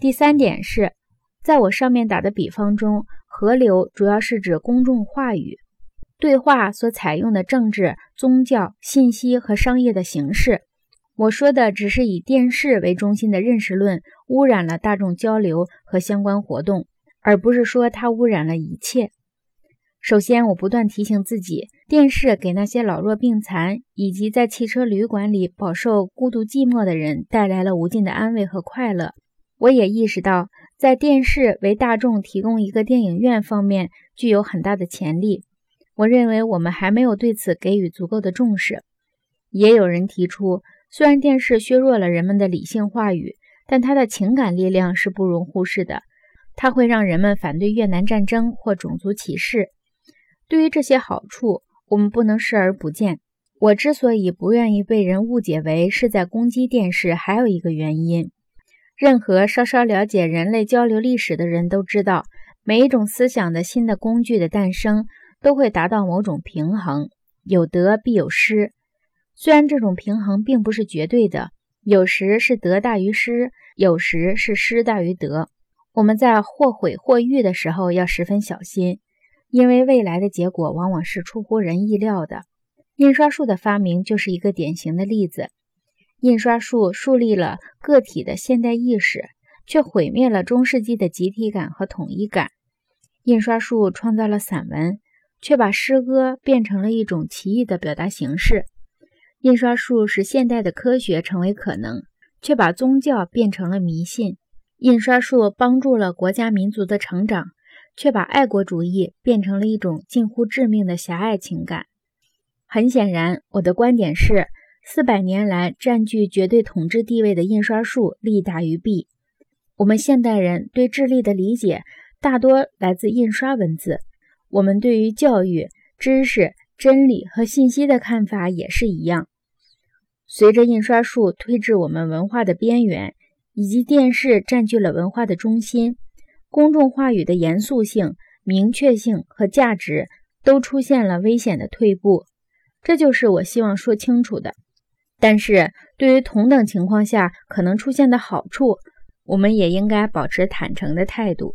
第三点是，在我上面打的比方中，河流主要是指公众话语对话所采用的政治、宗教、信息和商业的形式。我说的只是以电视为中心的认识论污染了大众交流和相关活动，而不是说它污染了一切。首先，我不断提醒自己，电视给那些老弱病残以及在汽车旅馆里饱受孤独寂寞的人带来了无尽的安慰和快乐。我也意识到，在电视为大众提供一个电影院方面具有很大的潜力。我认为我们还没有对此给予足够的重视。也有人提出，虽然电视削弱了人们的理性话语，但它的情感力量是不容忽视的。它会让人们反对越南战争或种族歧视。对于这些好处，我们不能视而不见。我之所以不愿意被人误解为是在攻击电视，还有一个原因：任何稍稍了解人类交流历史的人都知道，每一种思想的新的工具的诞生都会达到某种平衡，有得必有失。虽然这种平衡并不是绝对的，有时是得大于失，有时是失大于得。我们在或毁或育的时候要十分小心。因为未来的结果往往是出乎人意料的，印刷术的发明就是一个典型的例子。印刷术树立了个体的现代意识，却毁灭了中世纪的集体感和统一感。印刷术创造了散文，却把诗歌变成了一种奇异的表达形式。印刷术使现代的科学成为可能，却把宗教变成了迷信。印刷术帮助了国家民族的成长。却把爱国主义变成了一种近乎致命的狭隘情感。很显然，我的观点是：四百年来占据绝对统治地位的印刷术利大于弊。我们现代人对智力的理解大多来自印刷文字，我们对于教育、知识、真理和信息的看法也是一样。随着印刷术推至我们文化的边缘，以及电视占据了文化的中心。公众话语的严肃性、明确性和价值都出现了危险的退步，这就是我希望说清楚的。但是，对于同等情况下可能出现的好处，我们也应该保持坦诚的态度。